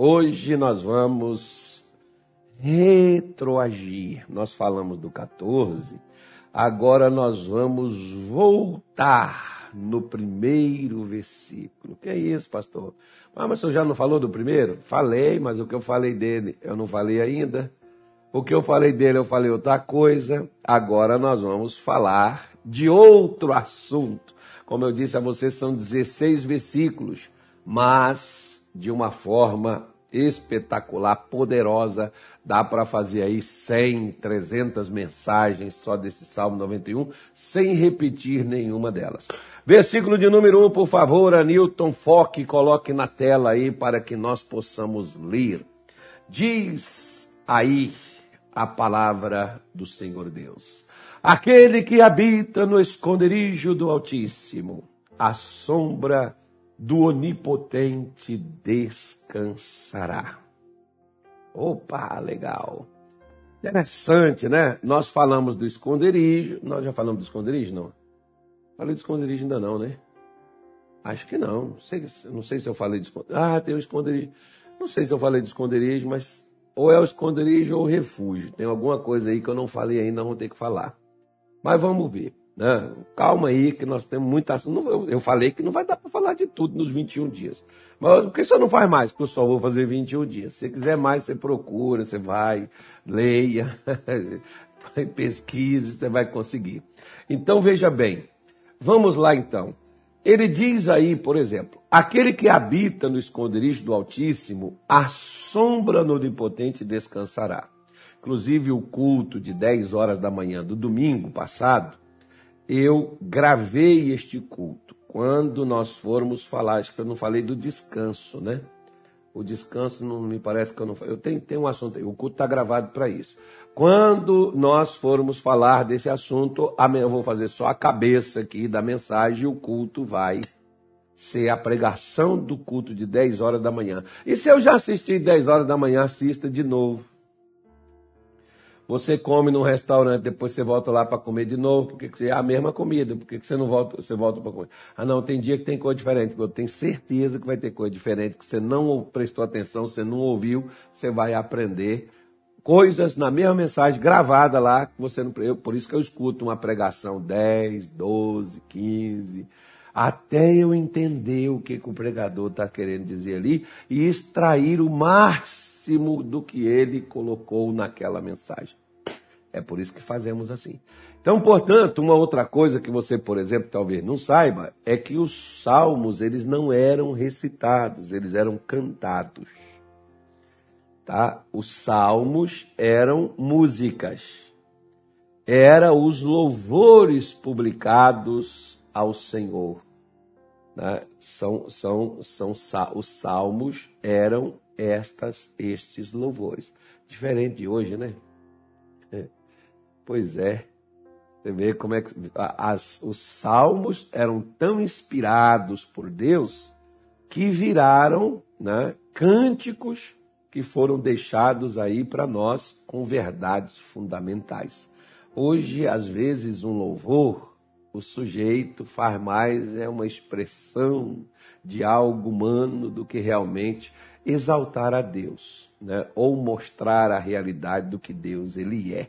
Hoje nós vamos retroagir. Nós falamos do 14, agora nós vamos voltar no primeiro versículo. Que é isso, pastor? Ah, mas o senhor já não falou do primeiro? Falei, mas o que eu falei dele eu não falei ainda. O que eu falei dele eu falei outra coisa. Agora nós vamos falar de outro assunto. Como eu disse a vocês, são 16 versículos, mas de uma forma espetacular, poderosa. Dá para fazer aí 100, 300 mensagens só desse Salmo 91, sem repetir nenhuma delas. Versículo de número 1, por favor, Anilton, foque e coloque na tela aí para que nós possamos ler. Diz aí a palavra do Senhor Deus. Aquele que habita no esconderijo do Altíssimo, a sombra Onipotente descansará. Opa, legal. Interessante, né? Nós falamos do esconderijo. Nós já falamos do esconderijo, não? Falei do esconderijo ainda não, né? Acho que não. Não sei, não sei se eu falei do esconderijo. Ah, tem o esconderijo. Não sei se eu falei do esconderijo, mas ou é o esconderijo ou o refúgio. Tem alguma coisa aí que eu não falei ainda, vou ter que falar. Mas vamos ver. Né? Calma aí, que nós temos muita assunto. Eu falei que não vai dar para falar de tudo nos 21 dias. Mas por que você não faz mais? Porque eu só vou fazer 21 dias. Se você quiser mais, você procura, você vai, leia, pesquise, você vai conseguir. Então veja bem, vamos lá então. Ele diz aí, por exemplo, aquele que habita no esconderijo do Altíssimo, a sombra no Onipotente descansará. Inclusive o culto de 10 horas da manhã do domingo passado, eu gravei este culto. Quando nós formos falar, acho que eu não falei do descanso, né? O descanso não me parece que eu não falei. Eu tenho, tenho um assunto aí, o culto está gravado para isso. Quando nós formos falar desse assunto, eu vou fazer só a cabeça aqui da mensagem e o culto vai ser a pregação do culto de 10 horas da manhã. E se eu já assisti 10 horas da manhã, assista de novo. Você come num restaurante, depois você volta lá para comer de novo, porque é a mesma comida, por que você não volta, você volta para comer? Ah, não, tem dia que tem coisa diferente, eu tenho certeza que vai ter coisa diferente, que você não prestou atenção, você não ouviu, você vai aprender coisas na mesma mensagem gravada lá, que você não. Eu, por isso que eu escuto uma pregação 10, 12, 15, até eu entender o que, que o pregador está querendo dizer ali e extrair o máximo do que ele colocou naquela mensagem. É por isso que fazemos assim. Então, portanto, uma outra coisa que você, por exemplo, talvez não saiba, é que os salmos, eles não eram recitados, eles eram cantados. Tá? Os salmos eram músicas. Era os louvores publicados ao Senhor. Né? São, são, são, os salmos eram estas, estes louvores. Diferente de hoje, né? Pois é. Você vê como é que as, os salmos eram tão inspirados por Deus que viraram né, cânticos que foram deixados aí para nós com verdades fundamentais. Hoje, às vezes, um louvor, o sujeito faz mais é uma expressão de algo humano do que realmente exaltar a Deus, né? ou mostrar a realidade do que Deus ele é.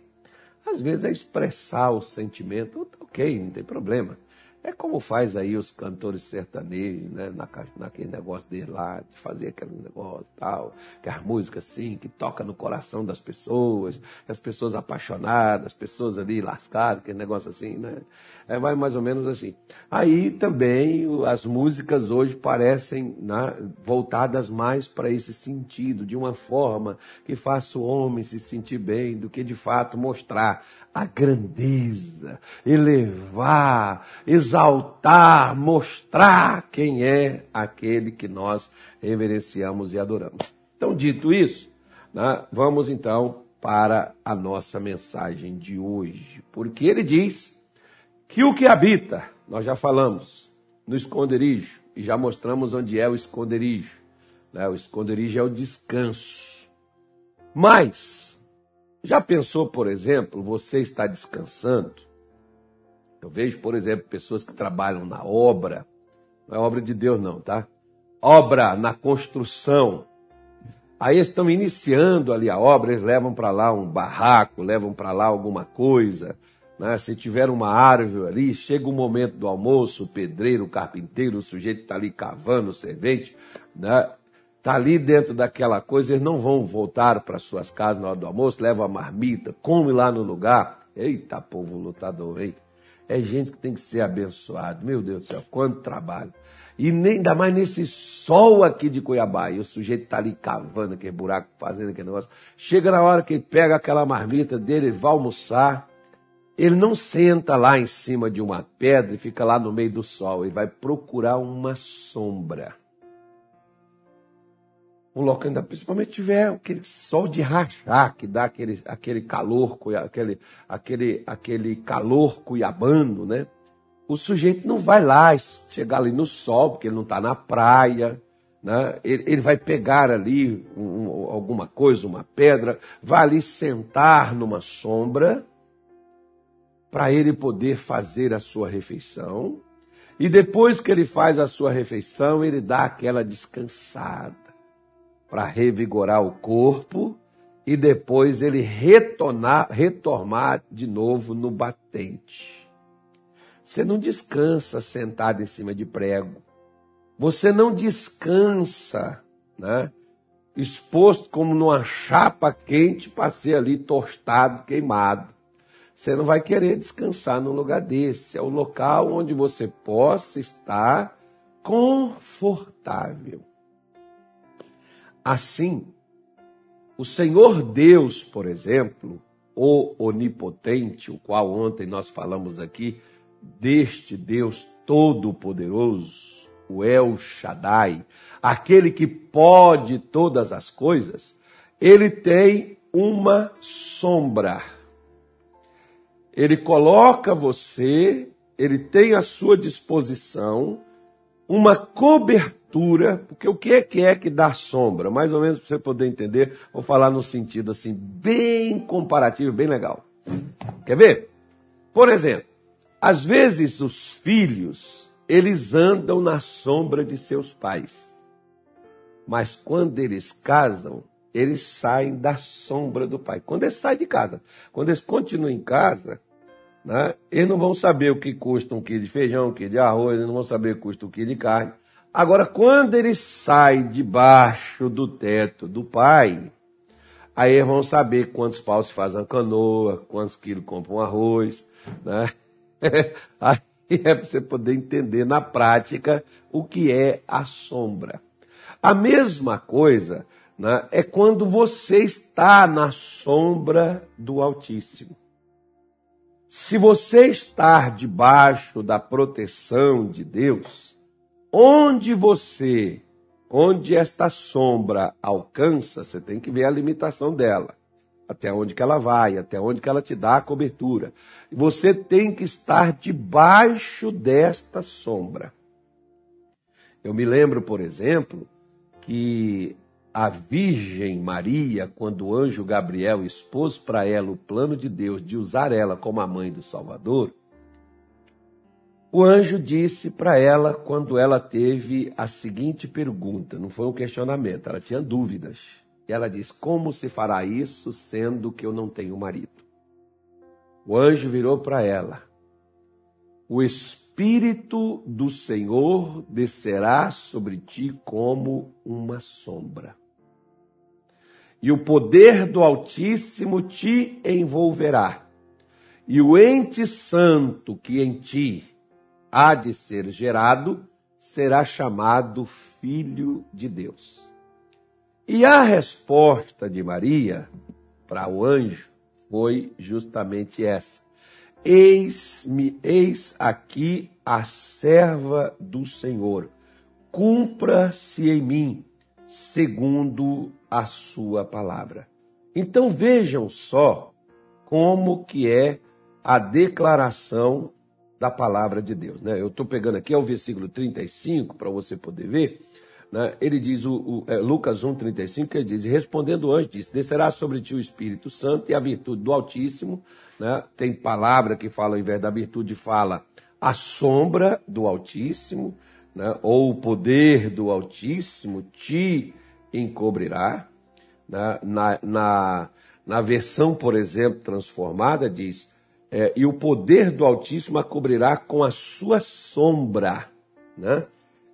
Às vezes é expressar o sentimento, ok, não tem problema. É como faz aí os cantores sertanejos, né? Na, naquele negócio dele lá, de fazer aquele negócio tal, que as músicas assim, que toca no coração das pessoas, as pessoas apaixonadas, as pessoas ali lascadas, aquele negócio assim, né? É, vai mais ou menos assim. Aí também as músicas hoje parecem né, voltadas mais para esse sentido, de uma forma que faça o homem se sentir bem, do que de fato mostrar a grandeza, elevar, exaltar, mostrar quem é aquele que nós reverenciamos e adoramos. Então, dito isso, né, vamos então para a nossa mensagem de hoje, porque ele diz que o que habita, nós já falamos, no esconderijo, e já mostramos onde é o esconderijo. Né? O esconderijo é o descanso. Mas, já pensou, por exemplo, você está descansando? Eu vejo, por exemplo, pessoas que trabalham na obra, não é obra de Deus, não, tá? Obra na construção. Aí estão iniciando ali a obra, eles levam para lá um barraco, levam para lá alguma coisa. Né? Se tiver uma árvore ali, chega o momento do almoço, o pedreiro, o carpinteiro, o sujeito está ali cavando, o servente, né? Está ali dentro daquela coisa, eles não vão voltar para suas casas na hora do almoço, levam a marmita, come lá no lugar. Eita, povo lutador, hein? É gente que tem que ser abençoado. Meu Deus do céu, quanto trabalho. E nem, ainda mais nesse sol aqui de Cuiabá. E o sujeito está ali cavando aquele buraco, fazendo aquele negócio. Chega na hora que ele pega aquela marmita dele, vai almoçar. Ele não senta lá em cima de uma pedra e fica lá no meio do sol. Ele vai procurar uma sombra um local ainda, principalmente tiver aquele sol de rachar, que dá aquele, aquele calor, aquele, aquele, aquele calor cuiabano, né? O sujeito não vai lá chegar ali no sol, porque ele não está na praia, né? Ele, ele vai pegar ali um, alguma coisa, uma pedra, vai ali sentar numa sombra, para ele poder fazer a sua refeição. E depois que ele faz a sua refeição, ele dá aquela descansada para revigorar o corpo e depois ele retornar, retornar de novo no batente. Você não descansa sentado em cima de prego. Você não descansa, né? Exposto como numa chapa quente para ser ali tostado, queimado. Você não vai querer descansar num lugar desse. É o local onde você possa estar confortável. Assim, o Senhor Deus, por exemplo, o onipotente, o qual ontem nós falamos aqui, deste Deus todo-poderoso, o El Shaddai, aquele que pode todas as coisas, ele tem uma sombra. Ele coloca você, ele tem à sua disposição uma cobertura porque o que é que é que dá sombra? Mais ou menos para você poder entender, vou falar no sentido assim, bem comparativo, bem legal. Quer ver? Por exemplo, às vezes os filhos, eles andam na sombra de seus pais. Mas quando eles casam, eles saem da sombra do pai. Quando eles saem de casa, quando eles continuam em casa, né, eles não vão saber o que custa um quilo de feijão, um quilo de arroz, eles não vão saber o que custa um quilo de carne. Agora, quando ele sai debaixo do teto do pai, aí vão saber quantos paus se faz uma canoa, quantos quilos compra um arroz, né? Aí é para você poder entender na prática o que é a sombra. A mesma coisa né, é quando você está na sombra do Altíssimo. Se você estar debaixo da proteção de Deus, Onde você, onde esta sombra alcança, você tem que ver a limitação dela. Até onde que ela vai, até onde que ela te dá a cobertura. Você tem que estar debaixo desta sombra. Eu me lembro, por exemplo, que a Virgem Maria, quando o anjo Gabriel expôs para ela o plano de Deus de usar ela como a mãe do Salvador, o anjo disse para ela quando ela teve a seguinte pergunta: não foi um questionamento, ela tinha dúvidas. E ela disse: Como se fará isso sendo que eu não tenho marido? O anjo virou para ela: O Espírito do Senhor descerá sobre ti como uma sombra, e o poder do Altíssimo te envolverá, e o ente santo que em ti há de ser gerado, será chamado Filho de Deus. E a resposta de Maria para o anjo foi justamente essa: Eis-me, eis aqui a serva do Senhor. Cumpra-se em mim segundo a sua palavra. Então vejam só como que é a declaração da palavra de Deus. Né? Eu estou pegando aqui, é o versículo 35, para você poder ver. Né? Ele diz, o, o é, Lucas 1, 35, ele diz, respondendo o anjo, disse, descerá sobre ti o Espírito Santo e a virtude do Altíssimo. Né? Tem palavra que fala, ao invés da virtude, fala a sombra do Altíssimo, né? ou o poder do Altíssimo te encobrirá. Na, na, na, na versão, por exemplo, transformada, diz: é, E o poder do Altíssimo a cobrirá com a sua sombra. Né?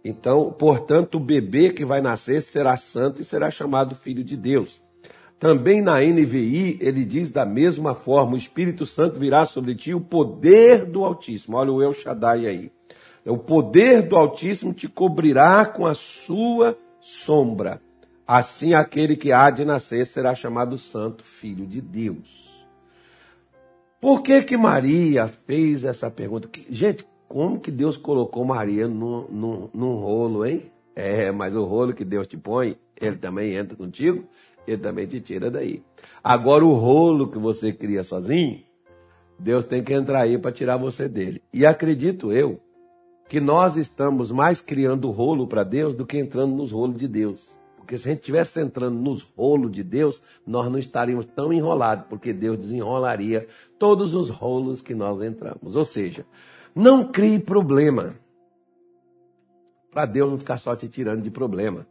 Então, portanto, o bebê que vai nascer será santo e será chamado filho de Deus. Também na NVI, ele diz da mesma forma: o Espírito Santo virá sobre ti o poder do Altíssimo. Olha o El Shaddai aí. O poder do Altíssimo te cobrirá com a sua sombra. Assim, aquele que há de nascer será chamado Santo Filho de Deus. Por que que Maria fez essa pergunta? Gente, como que Deus colocou Maria num, num, num rolo, hein? É, mas o rolo que Deus te põe, ele também entra contigo ele também te tira daí. Agora, o rolo que você cria sozinho, Deus tem que entrar aí para tirar você dele. E acredito eu que nós estamos mais criando rolo para Deus do que entrando nos rolos de Deus. Porque se a gente estivesse entrando nos rolos de Deus, nós não estaríamos tão enrolados, porque Deus desenrolaria todos os rolos que nós entramos. Ou seja, não crie problema. Para Deus não ficar só te tirando de problema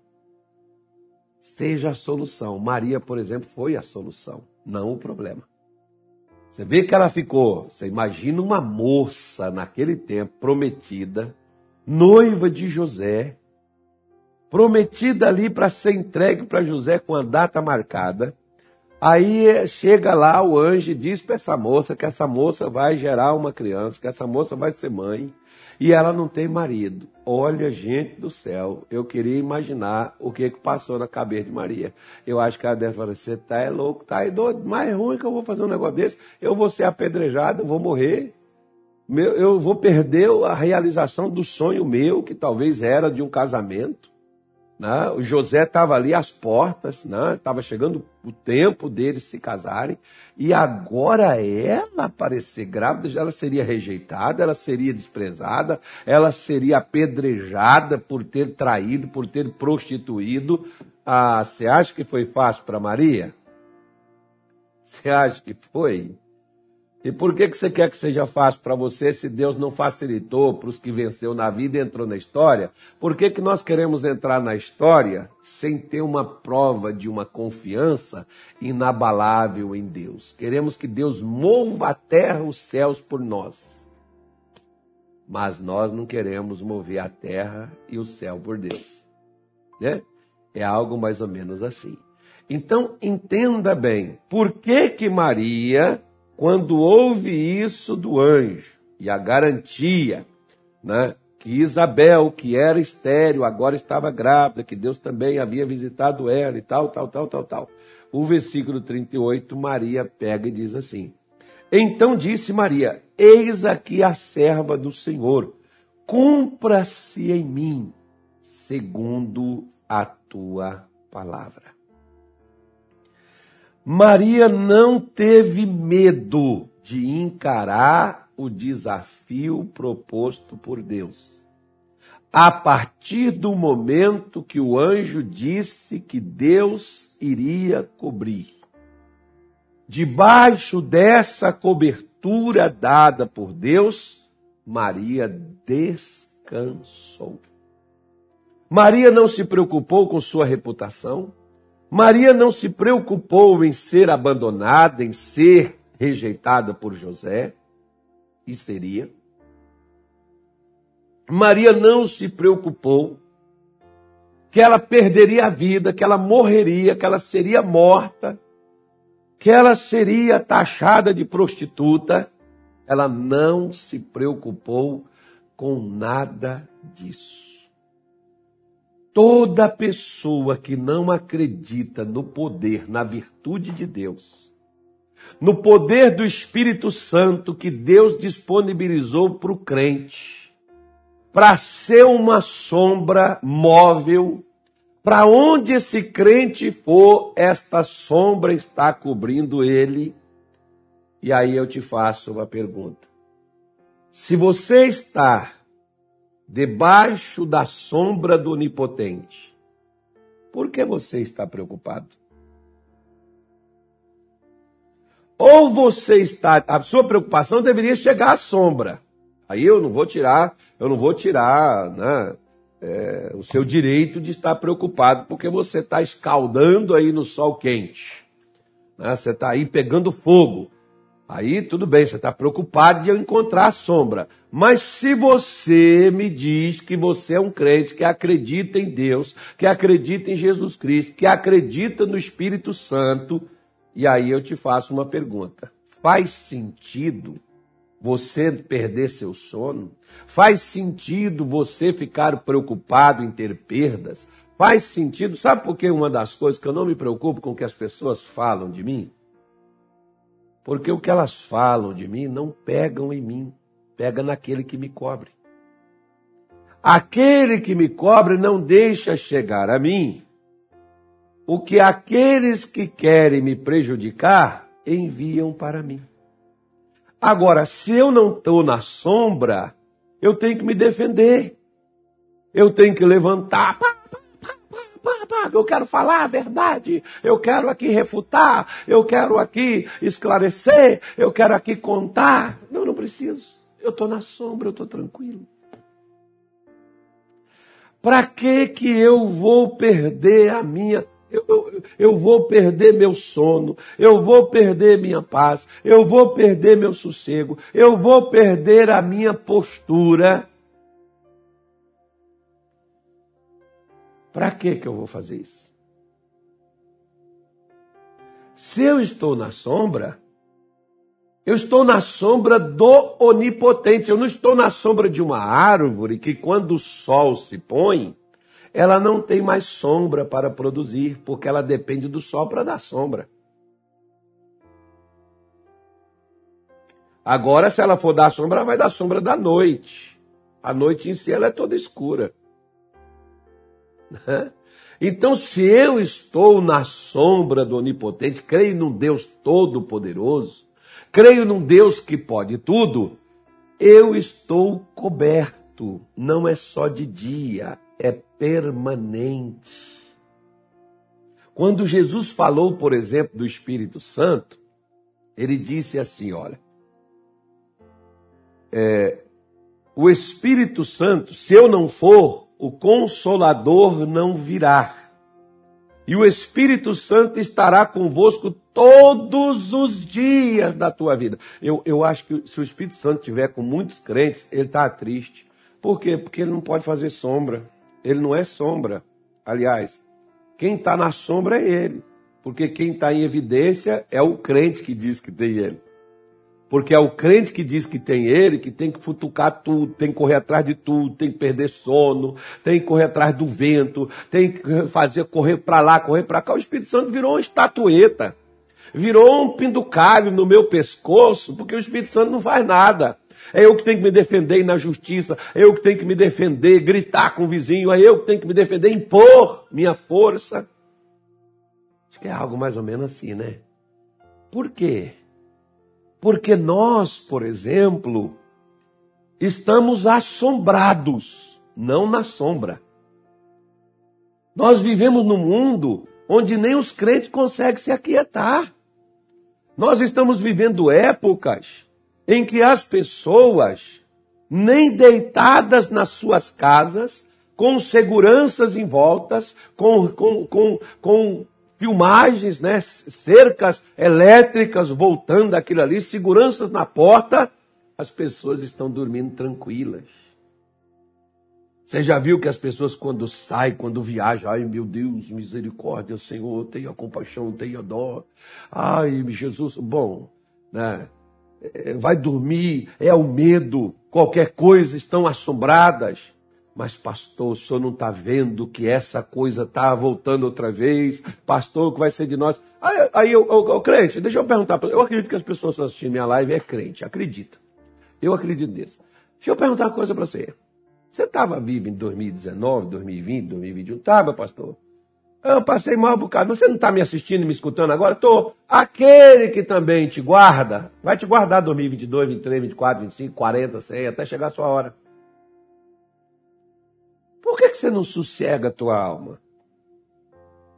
seja a solução. Maria, por exemplo, foi a solução, não o problema. Você vê que ela ficou, você imagina uma moça naquele tempo prometida, noiva de José, prometida ali para ser entregue para José com a data marcada. Aí chega lá o anjo e diz para essa moça que essa moça vai gerar uma criança, que essa moça vai ser mãe e ela não tem marido. Olha, gente do céu, eu queria imaginar o que, que passou na cabeça de Maria. Eu acho que ela deve falar: você tá é louco, tá é doido, mais ruim que eu vou fazer um negócio desse, eu vou ser apedrejado, eu vou morrer. eu vou perder a realização do sonho meu, que talvez era de um casamento. Né? O José estava ali às portas, estava né? chegando o tempo deles se casarem, e agora ela parecer grávida, ela seria rejeitada, ela seria desprezada, ela seria apedrejada por ter traído, por ter prostituído. Ah, você acha que foi fácil para Maria? Você acha que foi? E por que, que você quer que seja fácil para você se Deus não facilitou para os que venceu na vida e entrou na história? Por que, que nós queremos entrar na história sem ter uma prova de uma confiança inabalável em Deus? Queremos que Deus mova a terra, os céus por nós. Mas nós não queremos mover a terra e o céu por Deus. Né? É algo mais ou menos assim. Então, entenda bem, por que que Maria quando houve isso do anjo e a garantia, né, que Isabel, que era estéril, agora estava grávida, que Deus também havia visitado ela e tal, tal, tal, tal, tal. O versículo 38, Maria pega e diz assim: Então disse Maria: Eis aqui a serva do Senhor, cumpra-se em mim, segundo a tua palavra. Maria não teve medo de encarar o desafio proposto por Deus. A partir do momento que o anjo disse que Deus iria cobrir. Debaixo dessa cobertura dada por Deus, Maria descansou. Maria não se preocupou com sua reputação, Maria não se preocupou em ser abandonada, em ser rejeitada por José, e seria. Maria não se preocupou que ela perderia a vida, que ela morreria, que ela seria morta, que ela seria taxada de prostituta. Ela não se preocupou com nada disso. Toda pessoa que não acredita no poder, na virtude de Deus, no poder do Espírito Santo que Deus disponibilizou para o crente, para ser uma sombra móvel, para onde esse crente for, esta sombra está cobrindo ele. E aí eu te faço uma pergunta. Se você está debaixo da sombra do Onipotente. Por que você está preocupado? Ou você está. A sua preocupação deveria chegar à sombra. Aí eu não vou tirar, eu não vou tirar, né? é, o seu direito de estar preocupado, porque você está escaldando aí no sol quente. Né? Você está aí pegando fogo. Aí tudo bem, você está preocupado de encontrar a sombra. Mas se você me diz que você é um crente que acredita em Deus, que acredita em Jesus Cristo, que acredita no Espírito Santo, e aí eu te faço uma pergunta: faz sentido você perder seu sono? Faz sentido você ficar preocupado em ter perdas? Faz sentido? Sabe por que uma das coisas que eu não me preocupo com o que as pessoas falam de mim? Porque o que elas falam de mim não pegam em mim, pega naquele que me cobre. Aquele que me cobre não deixa chegar a mim o que aqueles que querem me prejudicar enviam para mim. Agora, se eu não estou na sombra, eu tenho que me defender. Eu tenho que levantar. Pá, eu quero falar a verdade, eu quero aqui refutar, eu quero aqui esclarecer, eu quero aqui contar. Não, não preciso. Eu estou na sombra, eu estou tranquilo. Para que que eu vou perder a minha eu, eu, eu, vou perder meu sono, eu vou perder minha paz, eu vou perder meu sossego, eu vou perder a minha postura Para que que eu vou fazer isso? Se eu estou na sombra, eu estou na sombra do onipotente. Eu não estou na sombra de uma árvore que, quando o sol se põe, ela não tem mais sombra para produzir, porque ela depende do sol para dar sombra. Agora, se ela for dar sombra, ela vai dar sombra da noite. A noite em si ela é toda escura. Então, se eu estou na sombra do Onipotente, creio num Deus todo-poderoso, creio num Deus que pode tudo, eu estou coberto. Não é só de dia, é permanente. Quando Jesus falou, por exemplo, do Espírito Santo, ele disse assim: olha, é, o Espírito Santo, se eu não for, o Consolador não virá. E o Espírito Santo estará convosco todos os dias da tua vida. Eu, eu acho que se o Espírito Santo estiver com muitos crentes, ele está triste. Por quê? Porque ele não pode fazer sombra. Ele não é sombra. Aliás, quem está na sombra é ele. Porque quem está em evidência é o crente que diz que tem ele. Porque é o crente que diz que tem ele, que tem que futucar tudo, tem que correr atrás de tudo, tem que perder sono, tem que correr atrás do vento, tem que fazer correr para lá, correr para cá. O Espírito Santo virou uma estatueta, virou um pinducalho no meu pescoço, porque o Espírito Santo não faz nada. É eu que tenho que me defender na justiça, é eu que tenho que me defender, gritar com o vizinho, é eu que tenho que me defender, impor minha força. Acho que é algo mais ou menos assim, né? Por quê? Porque nós, por exemplo, estamos assombrados, não na sombra. Nós vivemos num mundo onde nem os crentes conseguem se aquietar. Nós estamos vivendo épocas em que as pessoas, nem deitadas nas suas casas, com seguranças em voltas, com, com, com, com filmagens, né? cercas elétricas voltando aquilo ali, seguranças na porta, as pessoas estão dormindo tranquilas. Você já viu que as pessoas quando saem, quando viajam, ai meu Deus, misericórdia, Senhor, tenha compaixão, tenha dó. Ai, Jesus, bom, né? É, vai dormir, é o medo, qualquer coisa, estão assombradas. Mas, pastor, o senhor não está vendo que essa coisa está voltando outra vez? Pastor, o que vai ser de nós? Aí, aí eu, crente, deixa eu perguntar. Eu acredito que as pessoas que estão assistindo minha live é crente, acredita. Eu acredito nisso. Deixa eu perguntar uma coisa para você. Você estava vivo em 2019, 2020, 2021? Estava, pastor? Eu passei mal um bocado. Você não está me assistindo me escutando agora? Estou. Aquele que também te guarda, vai te guardar 2022, 23, 24, 25, 40, 100, até chegar a sua hora. Por que, que você não sossega a tua alma?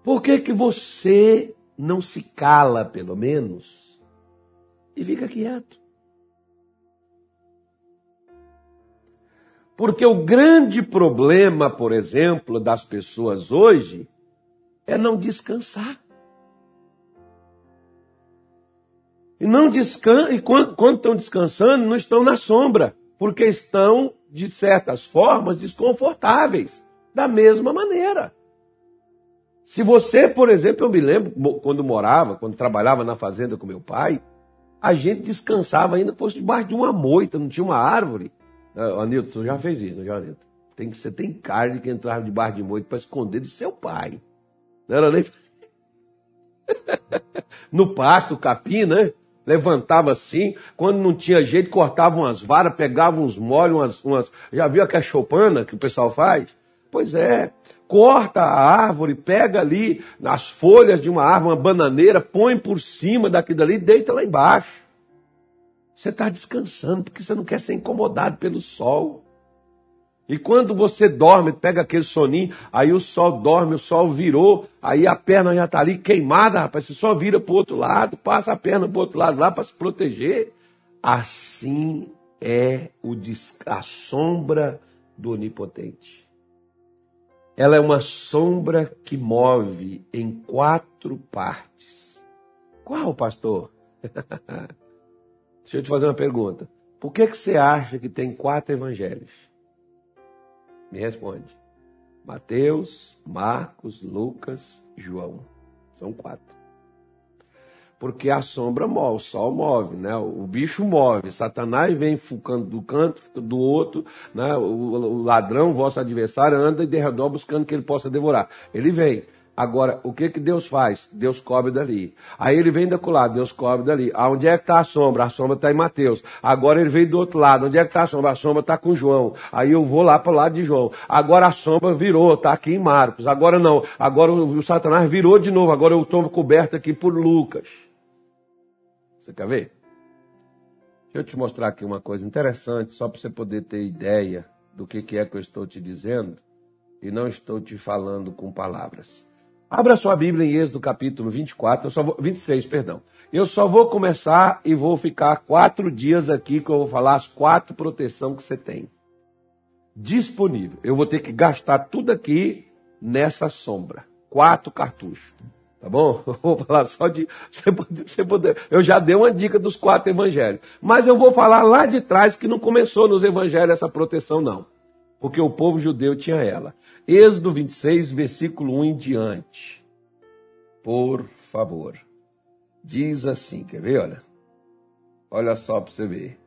Por que, que você não se cala, pelo menos, e fica quieto? Porque o grande problema, por exemplo, das pessoas hoje é não descansar. E não descan e quando, quando estão descansando, não estão na sombra, porque estão, de certas formas, desconfortáveis, da mesma maneira. Se você, por exemplo, eu me lembro quando morava, quando trabalhava na fazenda com meu pai, a gente descansava ainda fosse debaixo de uma moita, não tinha uma árvore. Uh, Anilton, já fez isso, já, Anilton? Tem que, você tem carne que entrava debaixo de moita para esconder do seu pai. Não era nem. no pasto, capim, né? Levantava assim, quando não tinha jeito, cortava umas varas, pegava uns molhos, umas, umas. Já viu aquela chopana que o pessoal faz? Pois é, corta a árvore, pega ali as folhas de uma árvore, uma bananeira, põe por cima daquilo ali e deita lá embaixo. Você está descansando porque você não quer ser incomodado pelo sol. E quando você dorme, pega aquele soninho, aí o sol dorme, o sol virou, aí a perna já está ali queimada, rapaz. Você só vira para o outro lado, passa a perna para o outro lado lá para se proteger. Assim é o, a sombra do onipotente. Ela é uma sombra que move em quatro partes. Qual, pastor? Deixa eu te fazer uma pergunta. Por que, que você acha que tem quatro evangelhos? Me responde. Mateus, Marcos, Lucas, João. São quatro. Porque a sombra move, o sol move, né? o bicho move, Satanás vem fucando do canto, do outro, né? o, ladrão, vosso adversário, anda e derredor buscando que ele possa devorar. Ele vem. Agora, o que que Deus faz? Deus cobre dali. Aí ele vem da lado, Deus cobre dali. Aonde é que está a sombra? A sombra está em Mateus. Agora ele veio do outro lado. Onde é que está a sombra? A sombra está com João. Aí eu vou lá para o lado de João. Agora a sombra virou, está aqui em Marcos. Agora não. Agora o, o Satanás virou de novo. Agora eu estou coberto aqui por Lucas. Você quer ver? Deixa eu te mostrar aqui uma coisa interessante, só para você poder ter ideia do que, que é que eu estou te dizendo e não estou te falando com palavras. Abra sua Bíblia em Êxodo capítulo 24, eu só vou, 26, perdão. Eu só vou começar e vou ficar quatro dias aqui que eu vou falar as quatro proteções que você tem. Disponível. Eu vou ter que gastar tudo aqui nessa sombra. Quatro cartuchos. Tá bom? Eu vou falar só de. Você poder, você poder, eu já dei uma dica dos quatro evangelhos. Mas eu vou falar lá de trás que não começou nos evangelhos essa proteção, não. Porque o povo judeu tinha ela. Êxodo 26, versículo 1 em diante. Por favor. Diz assim, quer ver? Olha. Olha só para você ver.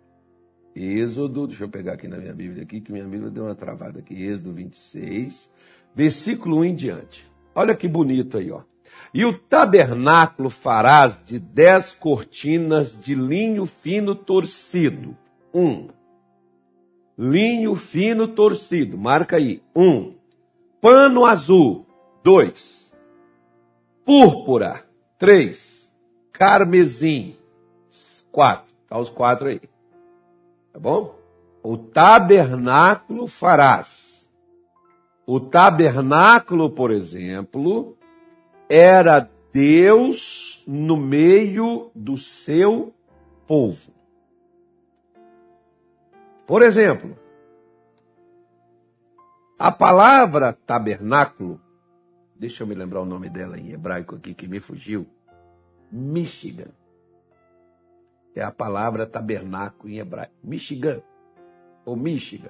Êxodo, deixa eu pegar aqui na minha Bíblia aqui, que minha Bíblia deu uma travada aqui. Êxodo 26, versículo 1 em diante. Olha que bonito aí, ó. E o tabernáculo farás de dez cortinas de linho fino torcido. Um. Linho fino torcido. Marca aí. Um pano azul, dois. Púrpura, três. Carmesim, quatro. Tá os quatro aí. Tá bom? O tabernáculo farás. O tabernáculo, por exemplo, era Deus no meio do seu povo. Por exemplo, a palavra tabernáculo, deixa eu me lembrar o nome dela em hebraico aqui que me fugiu. Michigan. É a palavra tabernáculo em hebraico. Michigan. Ou Michigan.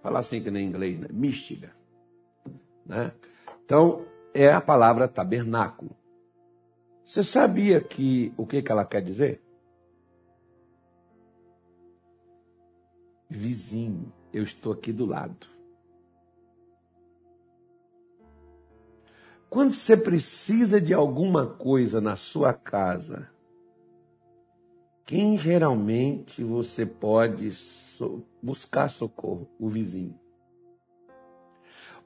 Fala assim que nem em inglês, né? Michigan. Né? Então, é a palavra tabernáculo. Você sabia que o que, que ela quer dizer? Vizinho, eu estou aqui do lado. Quando você precisa de alguma coisa na sua casa, quem geralmente você pode so buscar socorro? O vizinho.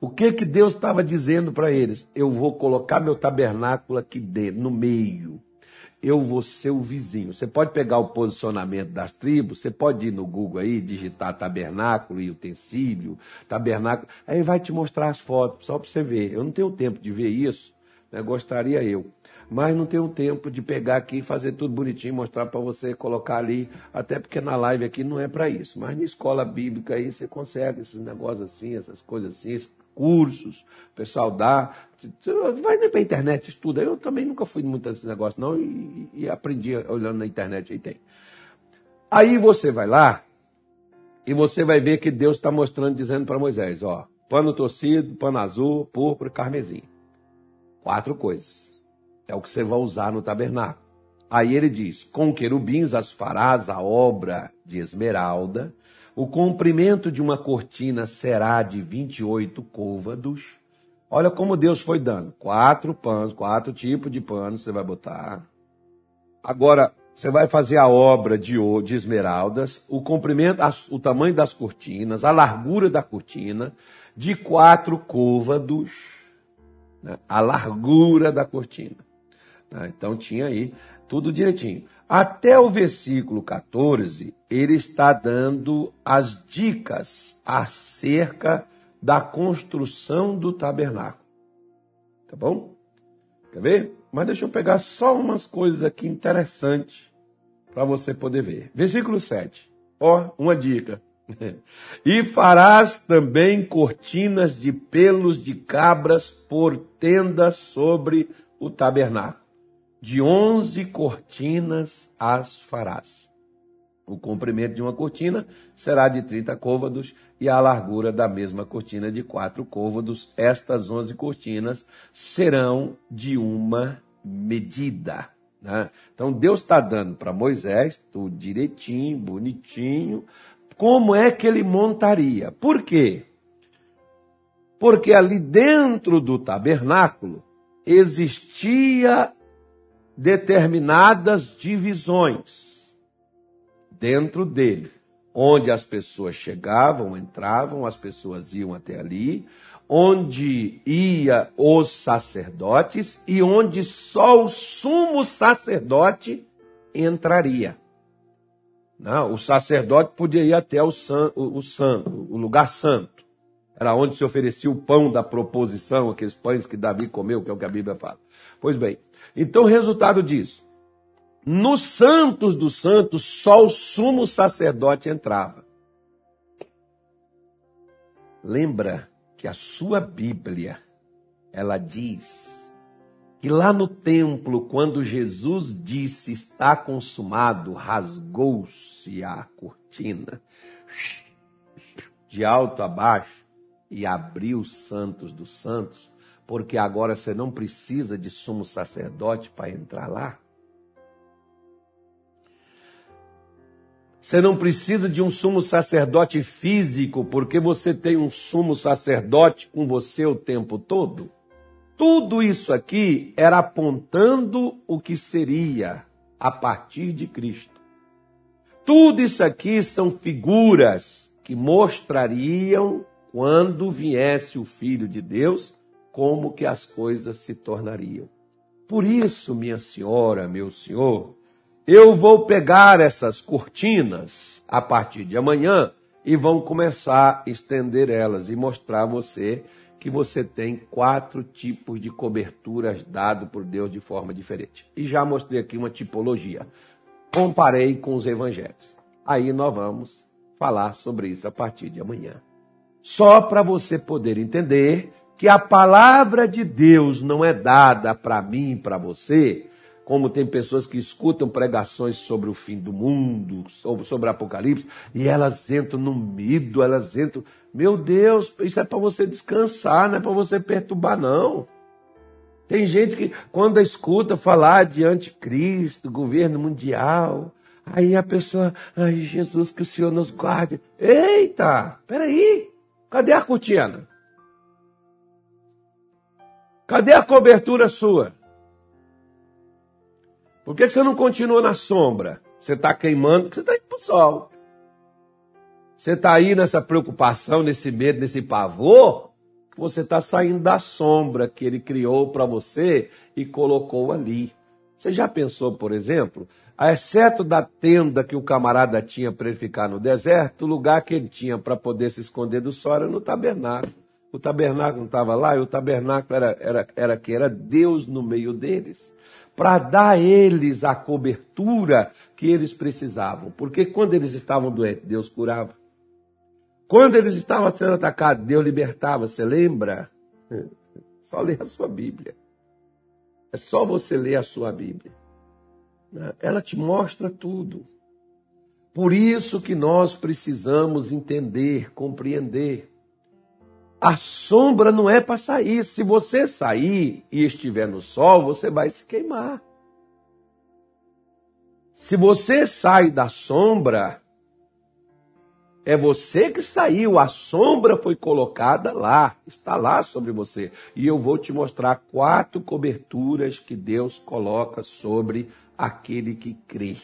O que que Deus estava dizendo para eles? Eu vou colocar meu tabernáculo aqui dentro, no meio eu vou ser o vizinho. Você pode pegar o posicionamento das tribos, você pode ir no Google aí, digitar tabernáculo e utensílio, tabernáculo, aí vai te mostrar as fotos, só para você ver. Eu não tenho tempo de ver isso, Né? Gostaria eu. Mas não tenho tempo de pegar aqui e fazer tudo bonitinho, mostrar para você, colocar ali. Até porque na live aqui não é para isso. Mas na escola bíblica aí você consegue esses negócios assim, essas coisas assim, cursos, o pessoal dá. Vai para a internet, estuda. Eu também nunca fui muito nesses negócios, não, e, e aprendi olhando na internet, aí tem. Aí você vai lá e você vai ver que Deus está mostrando, dizendo para Moisés, ó, pano torcido, pano azul, púrpura e carmesim. Quatro coisas. É o que você vai usar no tabernáculo. Aí ele diz: com querubins as farás a obra de esmeralda, o comprimento de uma cortina será de 28 côvados. Olha como Deus foi dando: quatro panos, quatro tipos de panos você vai botar. Agora, você vai fazer a obra de, de esmeraldas, o comprimento, o tamanho das cortinas, a largura da cortina, de quatro côvados, né? a largura da cortina. Né? Então tinha aí tudo direitinho. Até o versículo 14, ele está dando as dicas acerca da construção do tabernáculo. Tá bom? Quer ver? Mas deixa eu pegar só umas coisas aqui interessantes para você poder ver. Versículo 7. Ó, uma dica. e farás também cortinas de pelos de cabras por tenda sobre o tabernáculo. De onze cortinas as farás. O comprimento de uma cortina será de 30 côvados e a largura da mesma cortina de quatro côvados. Estas onze cortinas serão de uma medida. Né? Então Deus está dando para Moisés tudo direitinho, bonitinho, como é que ele montaria. Por quê? Porque ali dentro do tabernáculo existia determinadas divisões dentro dele, onde as pessoas chegavam, entravam, as pessoas iam até ali, onde ia os sacerdotes e onde só o sumo sacerdote entraria. Não, o sacerdote podia ir até o, o, santo, o lugar santo. Era onde se oferecia o pão da proposição, aqueles pães que Davi comeu, que é o que a Bíblia fala. Pois bem, então o resultado disso. Nos santos dos santos, só o sumo sacerdote entrava. Lembra que a sua Bíblia, ela diz que lá no templo, quando Jesus disse está consumado, rasgou-se a cortina de alto a baixo e abriu os santos dos santos, porque agora você não precisa de sumo sacerdote para entrar lá. Você não precisa de um sumo sacerdote físico, porque você tem um sumo sacerdote com você o tempo todo. Tudo isso aqui era apontando o que seria a partir de Cristo. Tudo isso aqui são figuras que mostrariam quando viesse o Filho de Deus como que as coisas se tornariam. Por isso, minha senhora, meu senhor, eu vou pegar essas cortinas a partir de amanhã e vão começar a estender elas e mostrar a você que você tem quatro tipos de coberturas dado por Deus de forma diferente. E já mostrei aqui uma tipologia. Comparei com os evangelhos. Aí nós vamos falar sobre isso a partir de amanhã. Só para você poder entender que a palavra de Deus não é dada para mim para você como tem pessoas que escutam pregações sobre o fim do mundo, sobre, sobre Apocalipse, e elas entram no medo, elas entram. Meu Deus, isso é para você descansar, não é para você perturbar, não. Tem gente que, quando escuta falar de anticristo, governo mundial, aí a pessoa, ai Jesus, que o Senhor nos guarde. Eita, peraí, cadê a cortina? Cadê a cobertura sua? Por que você não continua na sombra? Você está queimando porque você está indo para o sol. Você está aí nessa preocupação, nesse medo, nesse pavor, você está saindo da sombra que ele criou para você e colocou ali. Você já pensou, por exemplo, exceto da tenda que o camarada tinha para ele ficar no deserto, o lugar que ele tinha para poder se esconder do sol era no tabernáculo. O tabernáculo não estava lá, e o tabernáculo era, era, era que era Deus no meio deles, para dar a eles a cobertura que eles precisavam. Porque quando eles estavam doentes, Deus curava. Quando eles estavam sendo atacados, Deus libertava. Você lembra? Só ler a sua Bíblia. É só você ler a sua Bíblia. Ela te mostra tudo. Por isso que nós precisamos entender, compreender. A sombra não é para sair. Se você sair e estiver no sol, você vai se queimar. Se você sai da sombra, é você que saiu, a sombra foi colocada lá, está lá sobre você. E eu vou te mostrar quatro coberturas que Deus coloca sobre aquele que crê.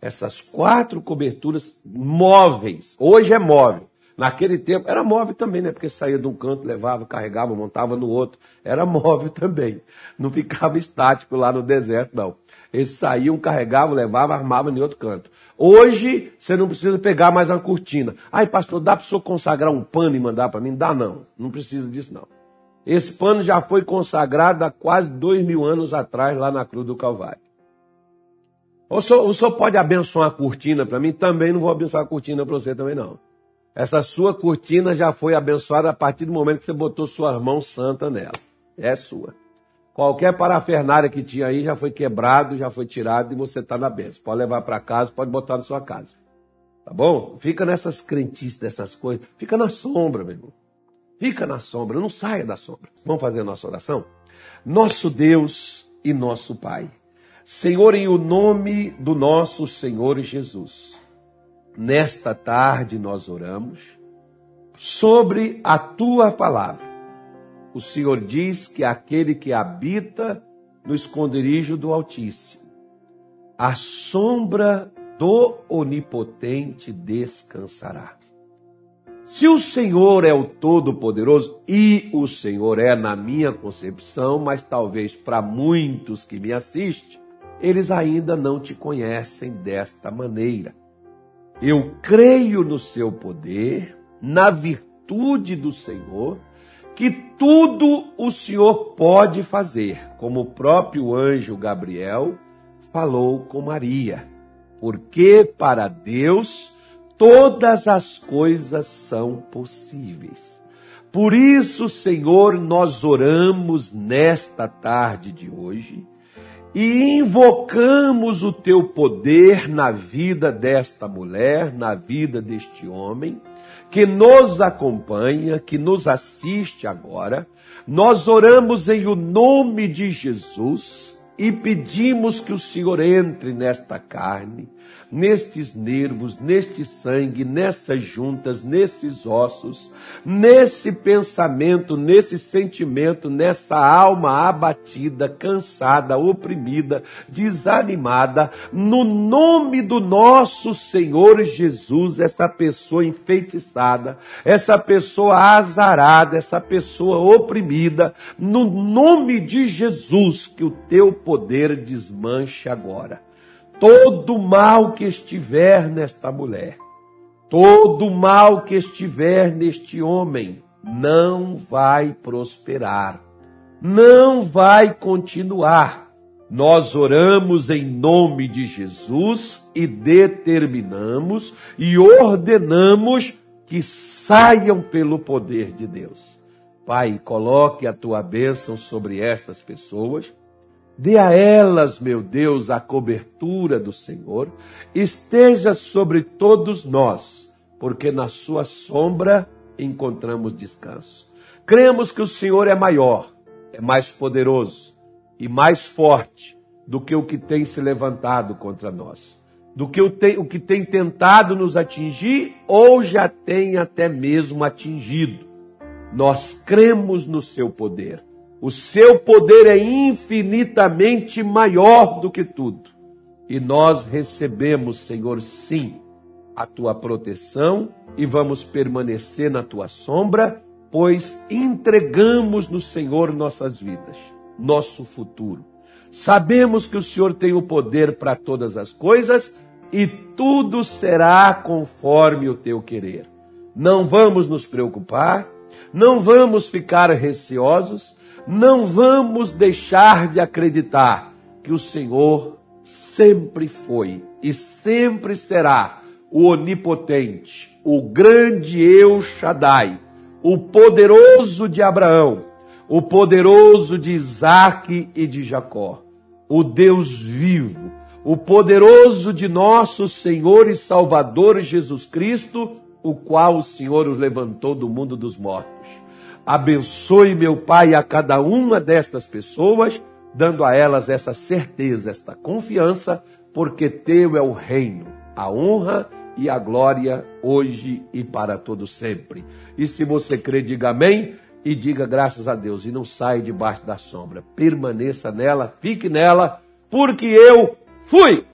Essas quatro coberturas móveis, hoje é móvel. Naquele tempo era móvel também, né? Porque saía de um canto, levava, carregava, montava no outro. Era móvel também. Não ficava estático lá no deserto, não. Eles saíam, carregavam, levavam, armavam em outro canto. Hoje, você não precisa pegar mais uma cortina. Ai, pastor, dá para o senhor consagrar um pano e mandar para mim? Dá não. Não precisa disso, não. Esse pano já foi consagrado há quase dois mil anos atrás, lá na Cruz do Calvário. O senhor, o senhor pode abençoar a cortina para mim? Também não vou abençoar a cortina para você também, não. Essa sua cortina já foi abençoada a partir do momento que você botou sua mão santa nela. É sua. Qualquer parafernália que tinha aí já foi quebrado, já foi tirado e você está na benção. Pode levar para casa, pode botar na sua casa. Tá bom? Fica nessas crentices, dessas coisas. Fica na sombra, meu irmão. Fica na sombra, não saia da sombra. Vamos fazer a nossa oração? Nosso Deus e nosso Pai. Senhor, em o nome do nosso Senhor Jesus nesta tarde nós oramos sobre a tua palavra. O Senhor diz que aquele que habita no esconderijo do Altíssimo, a sombra do Onipotente descansará. Se o Senhor é o Todo-Poderoso, e o Senhor é na minha concepção, mas talvez para muitos que me assistem, eles ainda não te conhecem desta maneira. Eu creio no seu poder, na virtude do Senhor, que tudo o Senhor pode fazer, como o próprio anjo Gabriel falou com Maria, porque para Deus todas as coisas são possíveis. Por isso, Senhor, nós oramos nesta tarde de hoje e invocamos o teu poder na vida desta mulher, na vida deste homem, que nos acompanha, que nos assiste agora. Nós oramos em o nome de Jesus e pedimos que o Senhor entre nesta carne, nestes nervos, neste sangue, nessas juntas, nesses ossos, nesse pensamento, nesse sentimento, nessa alma abatida, cansada, oprimida, desanimada, no nome do nosso Senhor Jesus, essa pessoa enfeitiçada, essa pessoa azarada, essa pessoa oprimida, no nome de Jesus, que o teu poder desmanche agora todo mal que estiver nesta mulher, todo mal que estiver neste homem, não vai prosperar, não vai continuar. Nós oramos em nome de Jesus e determinamos e ordenamos que saiam pelo poder de Deus. Pai, coloque a tua bênção sobre estas pessoas Dê a elas, meu Deus, a cobertura do Senhor, esteja sobre todos nós, porque na sua sombra encontramos descanso. Cremos que o Senhor é maior, é mais poderoso e mais forte do que o que tem se levantado contra nós, do que o, o que tem tentado nos atingir ou já tem até mesmo atingido. Nós cremos no seu poder o seu poder é infinitamente maior do que tudo. E nós recebemos, Senhor, sim, a tua proteção e vamos permanecer na tua sombra, pois entregamos no Senhor nossas vidas, nosso futuro. Sabemos que o Senhor tem o poder para todas as coisas e tudo será conforme o teu querer. Não vamos nos preocupar, não vamos ficar receosos, não vamos deixar de acreditar que o Senhor sempre foi e sempre será o onipotente, o grande Eu Shaddai, o poderoso de Abraão, o poderoso de Isaac e de Jacó, o Deus vivo, o poderoso de nosso Senhor e Salvador Jesus Cristo, o qual o Senhor os levantou do mundo dos mortos. Abençoe, meu Pai, a cada uma destas pessoas, dando a elas essa certeza, esta confiança, porque teu é o reino, a honra e a glória hoje e para todo sempre. E se você crê, diga amém e diga graças a Deus e não saia debaixo da sombra. Permaneça nela, fique nela, porque eu fui.